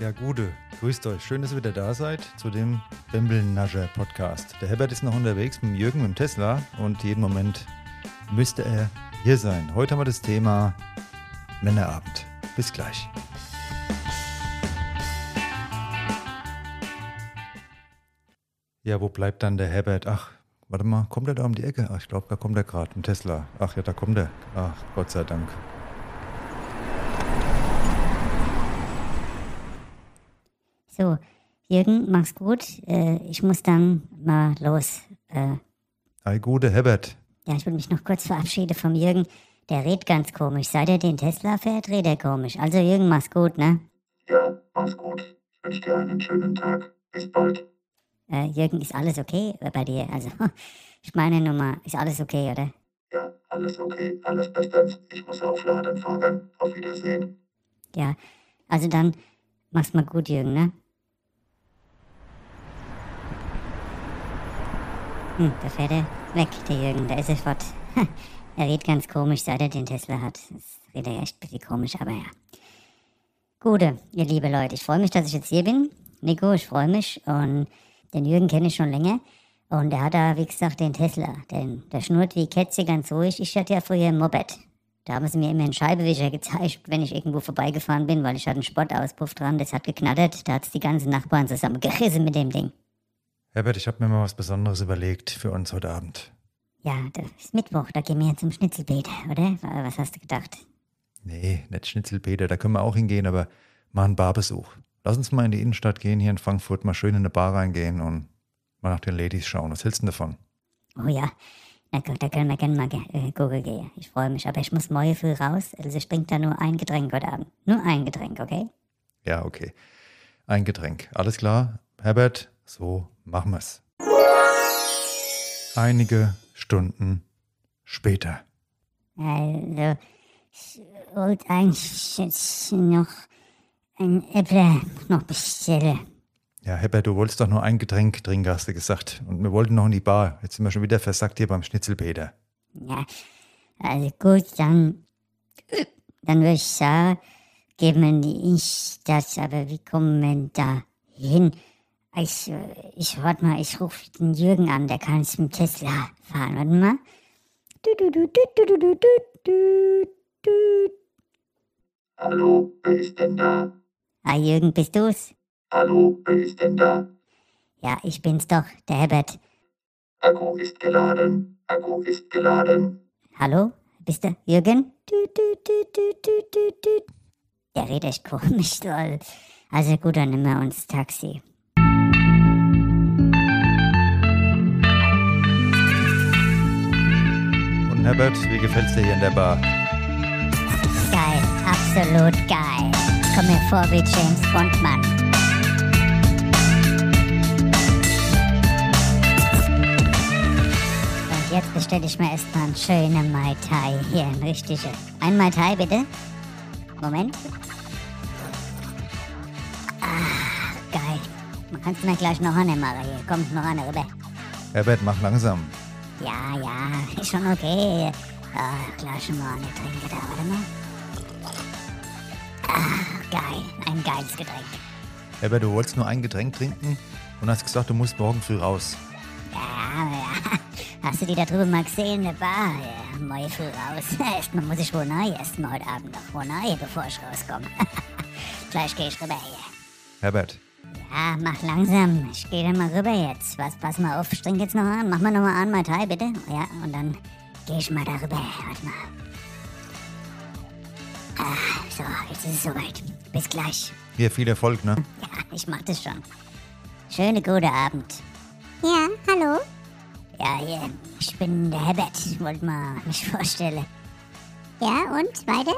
Ja, Gute, grüßt euch. Schön, dass ihr wieder da seid zu dem Bembelnascher Podcast. Der Herbert ist noch unterwegs mit Jürgen dem Tesla und jeden Moment müsste er hier sein. Heute haben wir das Thema Männerabend. Bis gleich. Ja, wo bleibt dann der Herbert? Ach, warte mal, kommt er da um die Ecke? Ach, ich glaube, da kommt er gerade, ein Tesla. Ach ja, da kommt er. Ach, Gott sei Dank. So, Jürgen, mach's gut. Äh, ich muss dann mal los. Äh, Hi, Gute, Herbert. ja, ich will mich noch kurz verabschieden vom Jürgen. Der redet ganz komisch. Seit er den Tesla fährt, redet er komisch. Also Jürgen, mach's gut, ne? Ja, mach's gut. Ich wünsche dir einen schönen Tag. Bis bald. Äh, Jürgen, ist alles okay bei dir? Also, ich meine nur mal, ist alles okay, oder? Ja, alles okay, alles bestens. Ich muss aufladen fahren. Auf Wiedersehen. Ja, also dann mach's mal gut, Jürgen, ne? Hm, da fährt er weg, der Jürgen, da ist er fort. er redet ganz komisch, seit er den Tesla hat. Das redet er echt ein bisschen komisch, aber ja. Gute, ihr liebe Leute, ich freue mich, dass ich jetzt hier bin. Nico, ich freue mich und den Jürgen kenne ich schon länger. Und er hat da, wie gesagt, den Tesla. Den, der schnurrt wie Kätzchen ganz ruhig. Ich hatte ja früher ein Moped. Da haben sie mir immer einen Scheibewischer gezeigt, wenn ich irgendwo vorbeigefahren bin, weil ich hatte einen Spottauspuff dran, das hat geknattert. Da hat's die ganzen Nachbarn zusammengerissen mit dem Ding. Herbert, ich habe mir mal was Besonderes überlegt für uns heute Abend. Ja, das ist Mittwoch, da gehen wir zum Schnitzelbeet, oder? Was hast du gedacht? Nee, nicht Schnitzelpeter, da können wir auch hingehen, aber mal einen Barbesuch. Lass uns mal in die Innenstadt gehen, hier in Frankfurt, mal schön in eine Bar reingehen und mal nach den Ladies schauen. Was hältst du denn davon? Oh ja, na gut, da können wir gerne mal äh, Google gehen. Ich freue mich, aber ich muss morgen früh raus. Also ich bringe da nur ein Getränk heute Abend. Nur ein Getränk, okay? Ja, okay. Ein Getränk. Alles klar? Herbert, so machen wir's. Einige Stunden später. Also, ich wollte eigentlich jetzt noch ein Äpfel noch bestellen. Ja, Herbert, du wolltest doch nur ein Getränk trinken, hast du gesagt. Und wir wollten noch in die Bar. Jetzt sind wir schon wieder versackt hier beim Schnitzelpeter. Ja, also gut, dann, dann würde ich sagen, gehen wir in die Innenstadt, aber wie kommen wir da hin? Ich, ich, warte mal, ich rufe den Jürgen an, der kann jetzt mit Tesla fahren. Warte mal. Hallo, wer ist denn da? Ah, Jürgen, bist du's? Hallo, wer ist denn da? Ja, ich bin's doch, der Herbert. Akku ist geladen, Akku ist geladen. Hallo, bist du Jürgen? Der redet komisch, doll. Also gut, dann nehmen wir uns Taxi. Herbert, wie gefällt's dir hier in der Bar? Geil, absolut geil. Komm mir vor wie James Bond, Mann. Und jetzt bestelle ich mir erstmal einen schönen Mai Tai. Hier, ein richtiger. Ein Mai Tai, bitte. Moment. Ah, geil. Man kann es mir gleich noch eine machen hier. Kommt noch eine rüber. Herbert, mach langsam. Ja, ja, ist schon okay. Ah, gleich mal eine trinke da, warte mal. Ah, geil, ein geiles Getränk. Herbert, du wolltest nur ein Getränk trinken und hast gesagt, du musst morgen früh raus. Ja, ja. Hast du die da drüben mal gesehen, eine Bar? Ja, morgen früh raus. Erstmal muss ich wohl neu, erstmal heute Abend noch wohl neu, bevor ich rauskomme. Gleich gehe ich rüber hier. Herbert, Ja, mach langsam. Ich gehe dann mal rüber jetzt. Was, pass mal auf, ich trinke jetzt noch an. Mach mal noch mal an, Mai Tai, bitte. Ja, und dann gehe ich mal darüber. Warte mal. Ah, so, jetzt ist es soweit. Bis gleich. hier viel Erfolg, ne? Ja, ich mach das schon. Schöne gute Abend. Ja, hallo? Ja, hier, ich bin der Herbert. Ich wollte mal mich vorstellen. Ja, und weiter?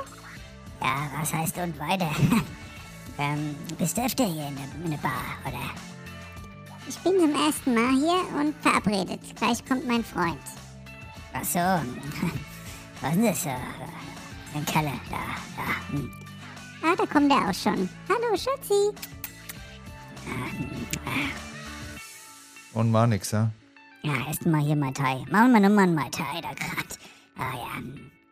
Ja, was heißt und weiter? ähm, bist du öfter hier in der, in der Bar, oder? Ich bin zum ersten Mal hier und verabredet. Gleich kommt mein Freund. Ach so. Was ist das? äh, Ein Kalle, da, da. hm. Ah, da kommt er auch schon. Hallo, Schatzi. Und war nix, ja? Ja, erst mal hier Mai Tai. Machen wir nochmal ein Mai Tai da grad. Ah ja.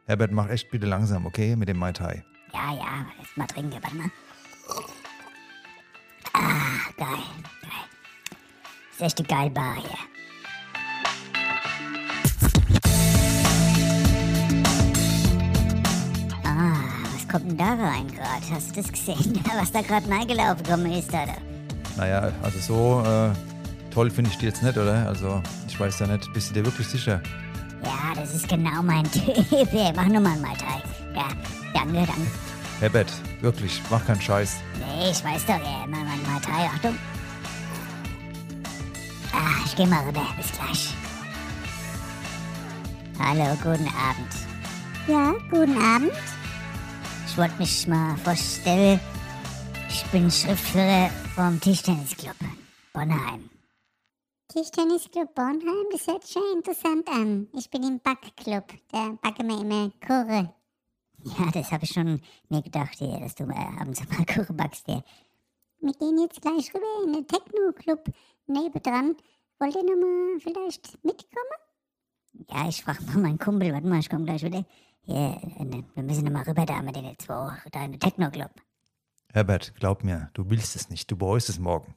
Herbert, mach echt bitte langsam, okay? Mit dem Mai Tai. ja, ja, erst mal trinken, warte mal. Geil, geil. Ist echt eine geile Bar hier. Ah, was kommt denn da rein gerade? Hast du das gesehen? Was da gerade reingelaufen gekommen ist, oder? Naja, also so äh, toll finde ich die jetzt nicht, oder? Also ich weiß ja nicht, bist du dir wirklich sicher? Ja, das ist genau mein Typ. Mach nur mal einen Mai Tai. Ja, danke, danke. Herbert, wirklich, mach keinen Scheiß. Nee, ich weiß doch, ja, einen Mai Tai. Achtung. Ah, ich geh mal rüber. Bis gleich. Hallo, guten Abend. Ja, guten Abend. Ich wollte mich mal vorstellen. Ich bin Schriftführer vom Tischtennisclub Bonheim. Tischtennisclub Bornheim, das hört schon interessant an. Ich bin im Backclub. Da backen wir immer Kurre. Ja, das habe ich schon mir gedacht, hier, dass du äh, abends mal Kuchen backst. Hier. Wir gehen jetzt gleich rüber in den Techno-Club nebendran. Wollt ihr nochmal vielleicht mitkommen? Ja, ich frage mal meinen Kumpel. Warte mal, ich komme gleich wieder. Hier, wir müssen nochmal rüber da mit den zwei, da in den Techno-Club. Herbert, glaub mir, du willst es nicht, du bereust es morgen.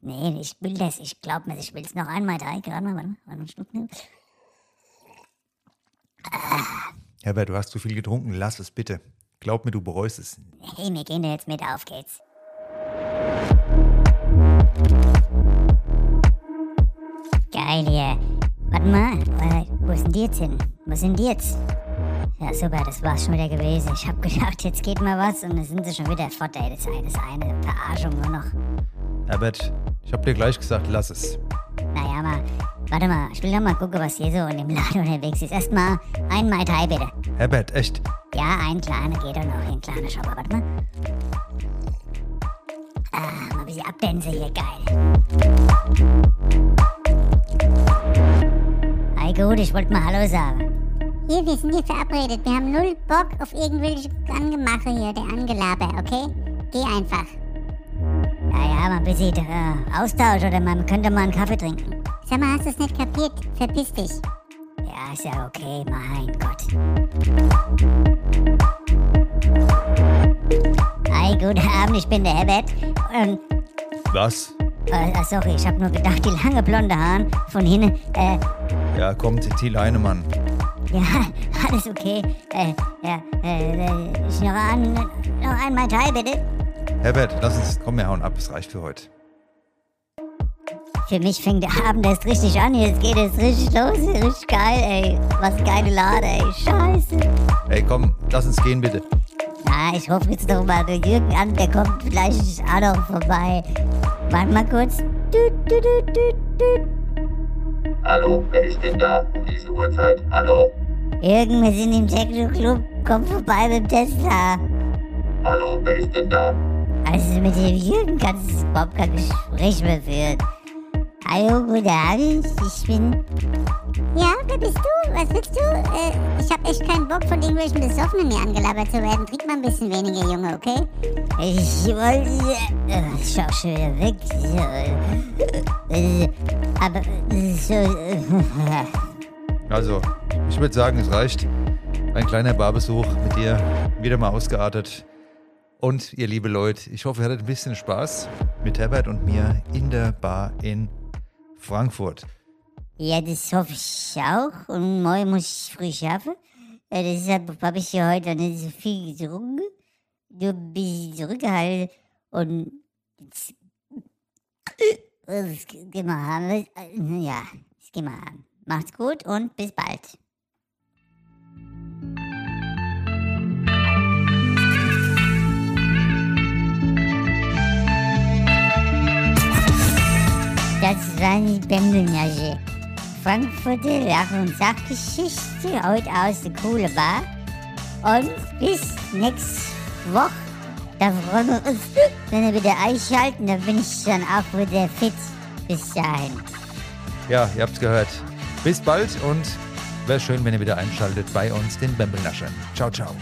Nee, ich will das. Ich glaub mir, ich will es noch einmal drei. Gerade mal, warte mal, warte mal, einen Schluck nehmen. Herbert, du hast zu viel getrunken, lass es bitte. Glaub mir, du bereust es. Hey, wir gehen da jetzt mit, auf geht's. Geil hier. Warte mal, wo sind die jetzt hin? Wo sind die jetzt? Ja, super, das war's schon wieder gewesen. Ich hab gedacht, jetzt geht mal was und dann sind sie schon wieder fort, ey. Das ist eine, das ist eine Verarschung nur noch. Herbert, ich hab dir gleich gesagt, lass es. Mal, warte mal, ich will noch mal gucken, was hier so in dem Laden unterwegs ist. Erstmal ein Mai Tai, bitte. Herbert, echt? Ja, ein kleiner geht doch noch, ein kleiner Shop, aber warte mal. Ah, mal ein bisschen abdänse hier, geil. Hi, gut, ich wollte mal Hallo sagen. Hier, wir sind hier verabredet. Wir haben null Bock auf irgendwelche Angemache hier, der Angelaber, okay? Geh einfach. Naja, mal ein bisschen äh, Austausch oder man könnte mal einen Kaffee trinken. Sag mal, hast du es nicht kapiert? Verpiss dich. Ja, ist ja okay, mein Gott. Hi, guten Abend, ich bin der Herbert. Und, Was? äh, äh, sorry, ich habe nur gedacht, die lange blonde Haaren von hinten, äh, Ja, kommt, Thiel Heinemann. ja, alles okay. Äh, ja, äh, äh, ich noch an, noch einmal Teil, bitte. Herbert, lass uns, komm, wir hauen ab, es reicht für heute. Für mich fängt der Abend erst richtig an, jetzt geht es richtig los, richtig geil, ey. Was eine geile Lade, ey, scheiße. Ey, komm, lass uns gehen, bitte. Na, ich rufe jetzt doch mal den Jürgen an, der kommt vielleicht auch noch vorbei. Warte mal kurz. Düt, düt, düt, düt, düt. Hallo, wer ist denn da diese Uhrzeit? Hallo? Jürgen, wir sind im Techno-Club, komm vorbei mit dem Tesla. Hallo, wer ist denn da? Also mit dem Jürgen kannst du überhaupt kein Gespräch mehr führen. Hallo, guten Abend, ich bin... Ja, wer bist du? Was willst du? Äh, ich hab echt keinen Bock, von irgendwelchen Besoffenen hier angelabert zu werden. Trink mal ein bisschen weniger, Junge, okay? Ich wollte... Äh, ich schau schon wieder weg. Äh, aber äh, so... Äh, Also, ich würde sagen, es reicht. Ein kleiner Barbesuch mit dir, wieder mal ausgeartet. Und ihr liebe Leute, ich hoffe, ihr hattet ein bisschen Spaß mit Herbert und mir in der Bar in Frankfurt. Ja, das hoffe ich auch. Und morgen muss ich früh schaffen. Äh, Deshalb habe ich ja heute nicht so viel getrunken. Nur ein bisschen zurückgehalten. Und jetzt, das gehen wir haben. Äh, Ja, das gehen wir haben. Macht's gut und bis bald. Das war die Bembelnasche. Frankfurter Lach- und Sachgeschichte, heute aus der coole Bar. Und bis nächste Woche. Da freuen wir uns, wenn wir wieder einschalten. Da bin ich dann auch wieder fit. Bis dahin. Ja, ihr habt's gehört. Bis bald und wäre schön, wenn ihr wieder einschaltet bei uns, den Bembelnaschern. Ciao, ciao.